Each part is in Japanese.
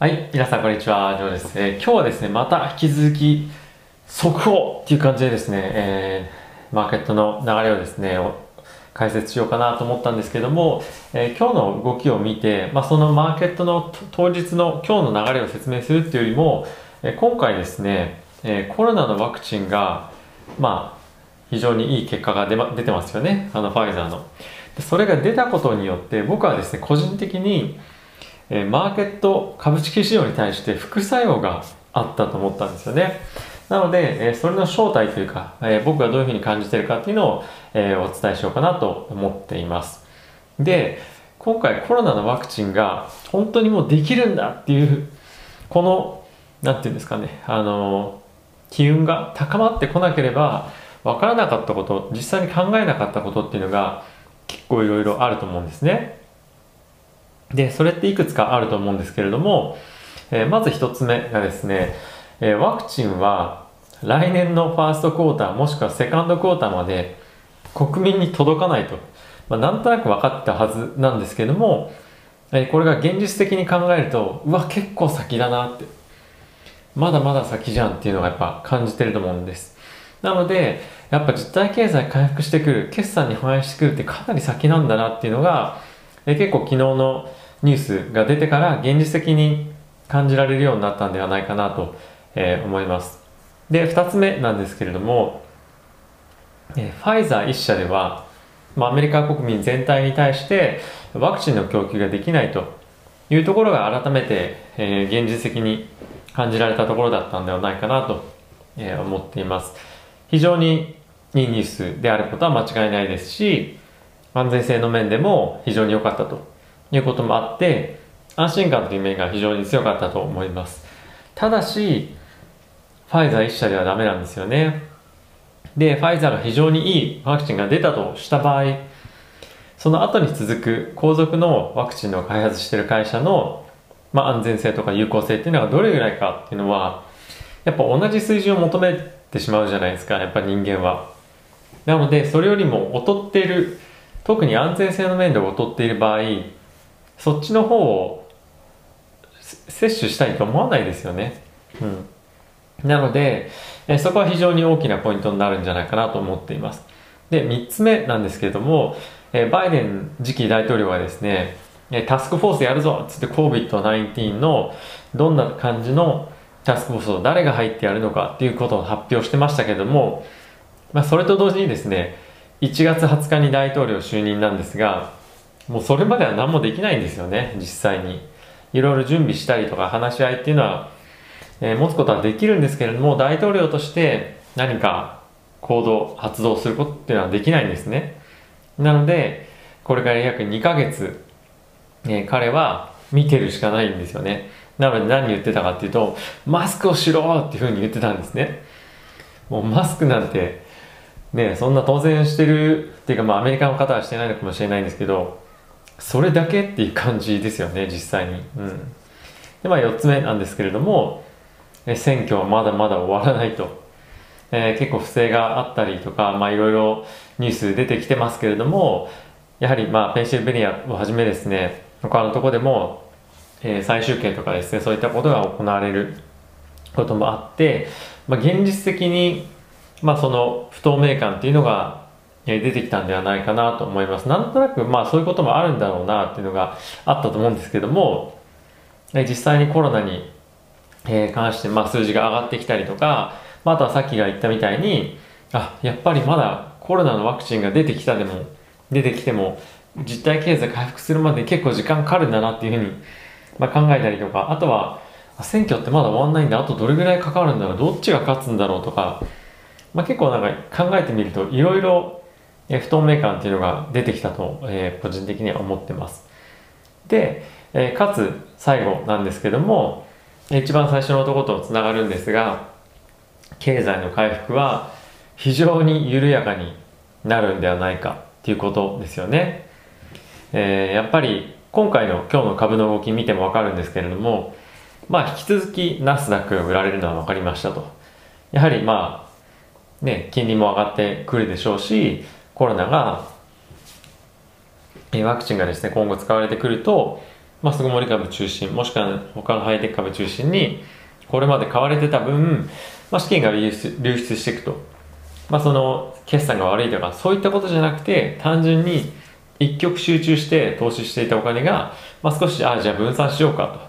はい、皆さんこんにちは、ジョーです。えー今日はですね、また引き続き、速報っていう感じでですね、えーマーケットの流れをですね、解説しようかなと思ったんですけども、えー今日の動きを見て、まあ、そのマーケットの当日の今日の流れを説明するっていうよりも、え今回ですね、えコロナのワクチンが、まあ、非常にいい結果が出,、ま、出てますよね、あのファイザーの。それが出たことによって、僕はですね、個人的に、えマーケット株式市場に対して副作用があったと思ったんですよね。なので、えそれの正体というか、え僕がどういうふうに感じてるかっていうのを、えお伝えしようかなと思っています。で、今回コロナのワクチンが本当にもうできるんだっていう、この、なんていうんですかね、あの、機運が高まってこなければ、わからなかったこと、実際に考えなかったことっていうのが結構いろいろあると思うんですね。で、それっていくつかあると思うんですけれども、えーまず一つ目がですね、えーワクチンは来年のファーストクォーターもしくはセカンドクォーターまで国民に届かないと、まあ、なんとなく分かったはずなんですけども、えーこれが現実的に考えると、うわ、結構先だなって、まだまだ先じゃんっていうのがやっぱ感じてると思うんです。なので、やっぱ実体経済回復してくる、決算に反映してくるってかなり先なんだなっていうのが、えー結構昨日のニュースが出てから現実的に感じられるようになったんではないかなと、えー思います。で、二つ目なんですけれども、えーファイザー一社では、まあ、アメリカ国民全体に対してワクチンの供給ができないというところが改めて、えー現実的に感じられたところだったんではないかなと、えー思っています。非常にいいニュースであることは間違いないですし、安全性の面でも非常に良かったということもあって、安心感という面が非常に強かったと思います。ただし、ファイザー一社ではダメなんですよね。で、ファイザーが非常にいいワクチンが出たとした場合、その後に続く後続のワクチンの開発している会社の、まあ、安全性とか有効性っていうのがどれぐらいかっていうのは、やっぱ同じ水準を求めてしまうじゃないですか、やっぱ人間は。なので、それよりも劣っている、特に安全性の面で劣っている場合、そっちの方をせ摂取したいと思わないですよね。うん。なので、えそこは非常に大きなポイントになるんじゃないかなと思っています。で、3つ目なんですけれども、えバイデン次期大統領はですね、えタスクフォースやるぞっつって COVID-19 のどんな感じのタスクフォースを誰が入ってやるのかっていうことを発表してましたけども、まあ、それと同時にですね、1月20日に大統領就任なんですが、もうそれまでは何もできないんですよね、実際に。いろいろ準備したりとか話し合いっていうのは、えー持つことはできるんですけれども、大統領として何か行動、発動することっていうのはできないんですね。なので、これから約2ヶ月、えー彼は見てるしかないんですよね。なので何言ってたかっていうと、マスクをしろっていうふうに言ってたんですね。もうマスクなんて、ね、そんな当然してるっていうか、まあアメリカの方はしてないのかもしれないんですけど、それだけっていう感じですよね、実際に。うん。で、まあ4つ目なんですけれども、選挙はまだまだ終わらないと。えー結構不正があったりとか、まあいろいろニュース出てきてますけれども、やはりまあペンシルベニアをはじめですね、他のところでも、えー再集計とかですね、そういったことが行われることもあって、まあ現実的に、まあその不透明感っていうのが出てきたんではないかなと思います。なんとなくまあそういうこともあるんだろうなっていうのがあったと思うんですけども、実際にコロナに関して、まあ、数字が上がってきたりとか、まあ、とはさっきが言ったみたいに、あ、やっぱりまだコロナのワクチンが出てきたでも、出てきても、実体経済回復するまで結構時間かかるんだなっていうふうに、まあ、考えたりとか、あとは、選挙ってまだ終わんないんだ、あとどれぐらいかかるんだろう、どっちが勝つんだろうとか、まあ、結構なんか考えてみると、いろいろえー不透明感っていうのが出てきたと、えー個人的には思ってます。で、えーかつ最後なんですけども、一番最初のとことつながるんですが、経済の回復は非常に緩やかになるんではないかっていうことですよね。えーやっぱり今回の今日の株の動き見てもわかるんですけれども、まあ引き続きナスダックが売られるのは分かりましたと。やはりまあ、ね、金利も上がってくるでしょうし、コロナが、えワクチンがですね、今後使われてくると、まあ、巣ごもり株中心、もしくは他のハイテク株中心に、これまで買われてた分、まあ、資金が流出流出していくと。まあ、その、決算が悪いとか、そういったことじゃなくて、単純に一極集中して投資していたお金が、まあ、少し、ああ、じゃあ分散しようか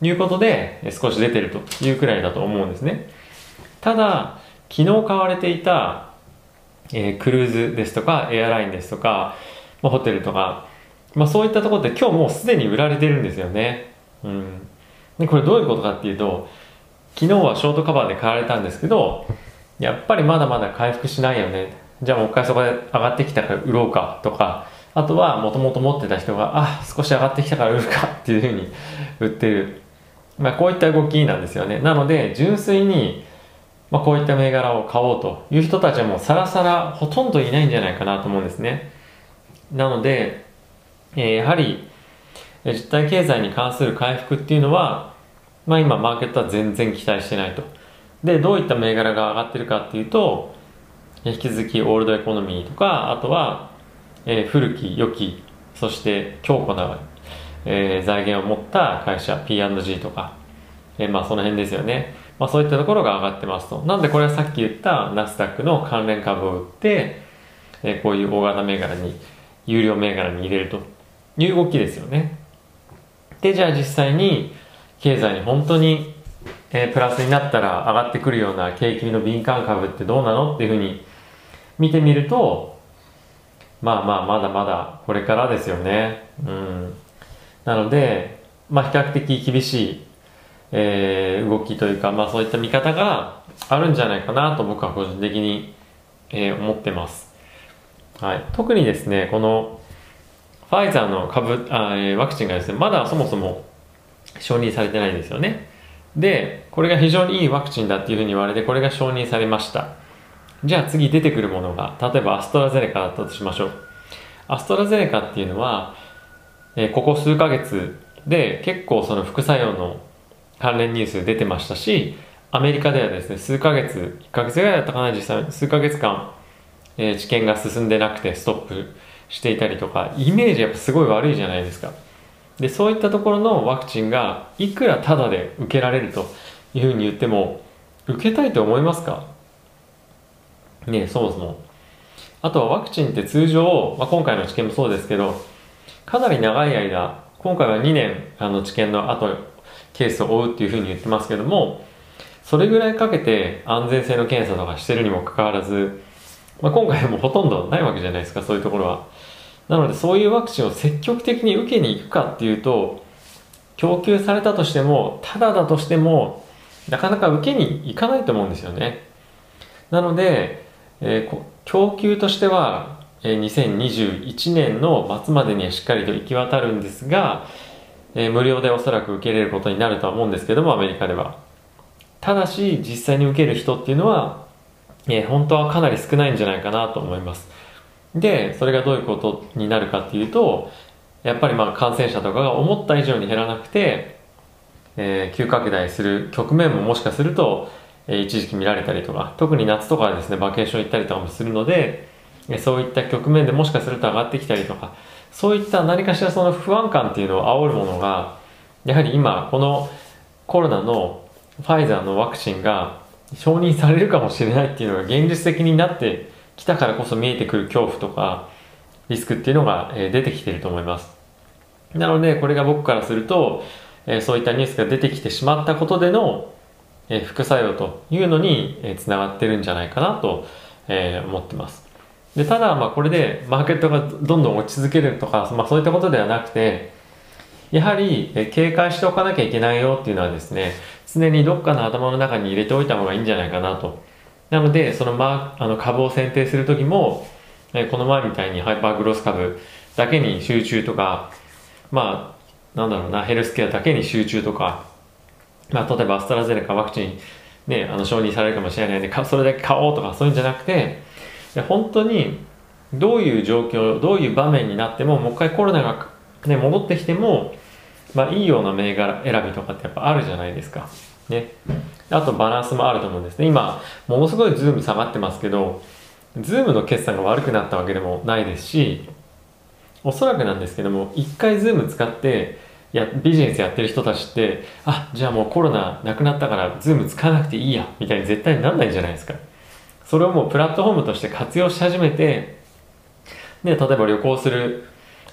ということで、少し出てるというくらいだと思うんですね。ただ、昨日買われていた、えー、クルーズですとか、エアラインですとか、まあ、ホテルとか、まあ、そういったところって今日もうすでに売られてるんですよね。うん。で、これどういうことかっていうと、昨日はショートカバーで買われたんですけど、やっぱりまだまだ回復しないよね。じゃあもう一回そこで上がってきたから売ろうかとか、あとはもともと持ってた人が、あ、少し上がってきたから売るかっていうふうに売ってる。まあこういった動きなんですよね。なので、純粋に、まあこういった銘柄を買おうという人たちはもうさらさらほとんどいないんじゃないかなと思うんですね。なので、えー、やはり、実体経済に関する回復っていうのは、まあ今マーケットは全然期待してないと。で、どういった銘柄が上がってるかっていうと、引き続きオールドエコノミーとか、あとは、えー、古き良き、そして強固な、えー、財源を持った会社、P&G とか、えー、まあその辺ですよね。まあそういったところが上がってますと。なんでこれはさっき言ったナスダックの関連株を売って、えー、こういう大型銘柄に、有料銘柄に入れるという動きですよね。で、じゃあ実際に経済に本当に、えー、プラスになったら上がってくるような景気の敏感株ってどうなの？っていうふうに見てみると、まあまあまだまだこれからですよね。うん。なので、まあ比較的厳しい、えー、動きというか、まあそういった見方があるんじゃないかなと僕は個人的に、えー、思ってます。はい。特にですね、このファイザーの株あ、えー、ワクチンがですね、まだそもそも承認されてないんですよね。で、これが非常にいいワクチンだっていうふうに言われて、これが承認されました。じゃあ次出てくるものが、例えばアストラゼネカだったとしましょう。アストラゼネカっていうのは、えー、ここ数ヶ月で結構その副作用の関連ニュース出てましたし、アメリカではですね、数ヶ月、1ヶ月ぐらいだったかな、実際、数ヶ月間、えー、治験が進んでなくてストップしていたりとか、イメージやっぱすごい悪いじゃないですか。で、そういったところのワクチンがいくらタダで受けられるというふうに言っても、受けたいと思いますか？ねそもそも。あとはワクチンって通常、まあ、今回の治験もそうですけど、かなり長い間、今回は2年あの治験の後、ケースを追うっていうふうに言ってますけども、それぐらいかけて安全性の検査とかしてるにもかかわらず、まあ、今回もほとんどないわけじゃないですか、そういうところは。なのでそういうワクチンを積極的に受けに行くかっていうと、供給されたとしても、ただだとしても、なかなか受けに行かないと思うんですよね。なので、えー、供給としては、2021年の末までにはしっかりと行き渡るんですが、えー、無料でおそらく受け入れることになるとは思うんですけども、アメリカでは。ただし、実際に受ける人っていうのは、えー、本当はかなり少ないんじゃないかなと思います。で、それがどういうことになるかっていうと、やっぱりまあ感染者とかが思った以上に減らなくて、えー、急拡大する局面ももしかすると、え一時期見られたりとか、特に夏とかですね、バケーション行ったりとかもするので、そういった局面でもしかすると上がってきたりとか、そういった何かしらその不安感っていうのを煽るものが、やはり今、このコロナのファイザーのワクチンが承認されるかもしれないっていうのが現実的になってきたからこそ見えてくる恐怖とか、リスクっていうのが出てきてると思います。なので、これが僕からすると、そういったニュースが出てきてしまったことでの副作用というのに、つながってるんじゃないかなと、思ってます。でただ、まあ、これでマーケットがどんどん落ち続けるとか、まあ、そういったことではなくて、やはり、警戒しておかなきゃいけないよっていうのはですね、常にどっかの頭の中に入れておいた方がいいんじゃないかなと。なので、その,、まあ、あの株を選定するときも、この前みたいにハイパーグロス株だけに集中とか、まあ、なんだろうな、ヘルスケアだけに集中とか、まあ、例えばアストラゼネカワクチン、ね、あの承認されるかもしれないんで、それだけ買おうとかそういうんじゃなくて、で本当にどういう状況、どういう場面になっても、もう一回コロナが、ね、戻ってきても、まあ、いいような銘柄選びとかってやっぱあるじゃないですか。ね。あとバランスもあると思うんですね。今、ものすごい Zoom 下がってますけど、 Zoom の決算が悪くなったわけでもないですし、おそらくなんですけども、一回 Zoom 使って、やビジネスやってる人たちってあじゃあもうコロナなくなったから Zoom 使わなくていいやみたいに絶対になんないんじゃないですかそれをもうプラットフォームとして活用し始めてで例えば旅行する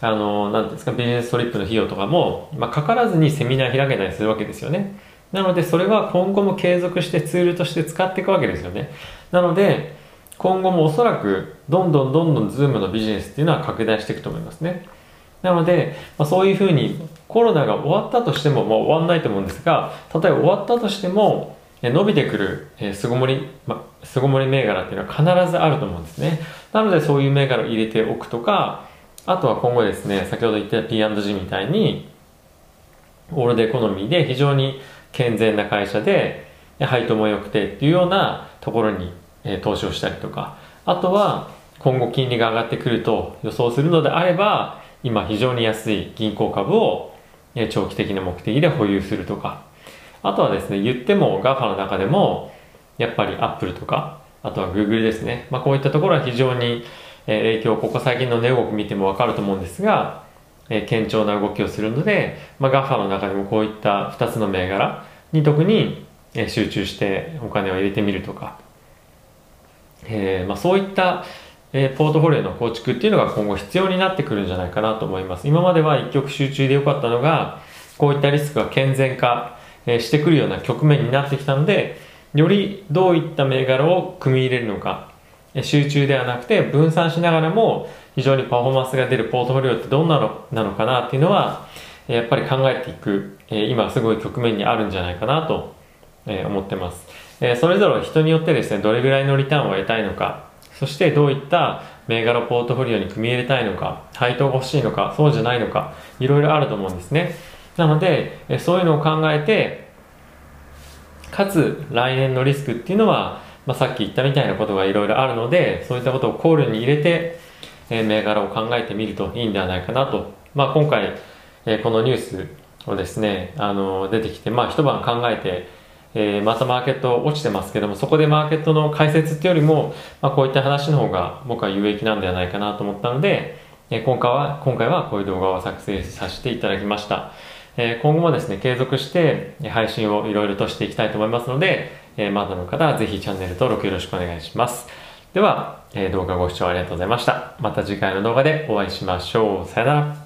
あの何ですか business trip の費用とかも、まあ、かからずにセミナー開けたりするわけですよね。なのでそれは今後も継続してツールとして使っていくわけですよね。なので今後もおそらくどんどんどんどんズームのビジネスっていうのは拡大していくと思いますね。なので、まあ、そういうふうにコロナが終わったとしても、まあ、終わんないと思うんですが例えば終わったとしても伸びてくる、えー、巣ごもり、巣ごもり銘柄っていうのは必ずあると思うんですね。なのでそういう銘柄を入れておくとか、あとは今後ですね、先ほど言った P&G みたいに、オールデエコノミーで非常に健全な会社で、配当も良くてっていうようなところに、え、投資をしたりとか、あとは今後金利が上がってくると予想するのであれば、今非常に安い銀行株を長期的な目的で保有するとか、あとはですね、言っても GAFA の中でも、やっぱり Apple とか、あとは Google ですね。まあ、こういったところは非常に影響、ここ最近の値動き見てもわかると思うんですが、えー、堅調な動きをするので、まあ、GAFA の中でもこういった2つの銘柄に特に集中してお金を入れてみるとか、えーまあ、そういった、えー、ポートフォリオの構築っていうのが今後必要になってくるんじゃないかなと思います。今までは一極集中で良かったのが、こういったリスクが健全化えしてくるような局面になってきたのでよりどういった銘柄を組み入れるのか。集中ではなくて分散しながらも非常にパフォーマンスが出るポートフォリオってどんなのなのかなっていうのはやっぱり考えていく今すごい局面にあるんじゃないかなと思ってます。それぞれ人によってですねどれぐらいのリターンを得たいのかそしてどういった銘柄ポートフォリオに組み入れたいのか配当が欲しいのかそうじゃないのかいろいろあると思うんですね。なので、そういうのを考えて、かつ来年のリスクっていうのは、まあ、さっき言ったみたいなことがいろいろあるので、そういったことを考慮に入れて、え、銘柄を考えてみるといいんではないかなと。まあ、今回、え、このニュースをですね、あの出てきて、まあ、一晩考えて、えー、またマーケット落ちてますけども、そこでマーケットの解説っていうよりも、まあ、こういった話の方が僕は有益なんではないかなと思ったので、え今回は、今回はこういう動画を作成させていただきました。え今後もですね、継続して配信をいろいろとしていきたいと思いますので、えまだの方はぜひチャンネル登録よろしくお願いします。では、え動画ご視聴ありがとうございました。また次回の動画でお会いしましょう。さよなら。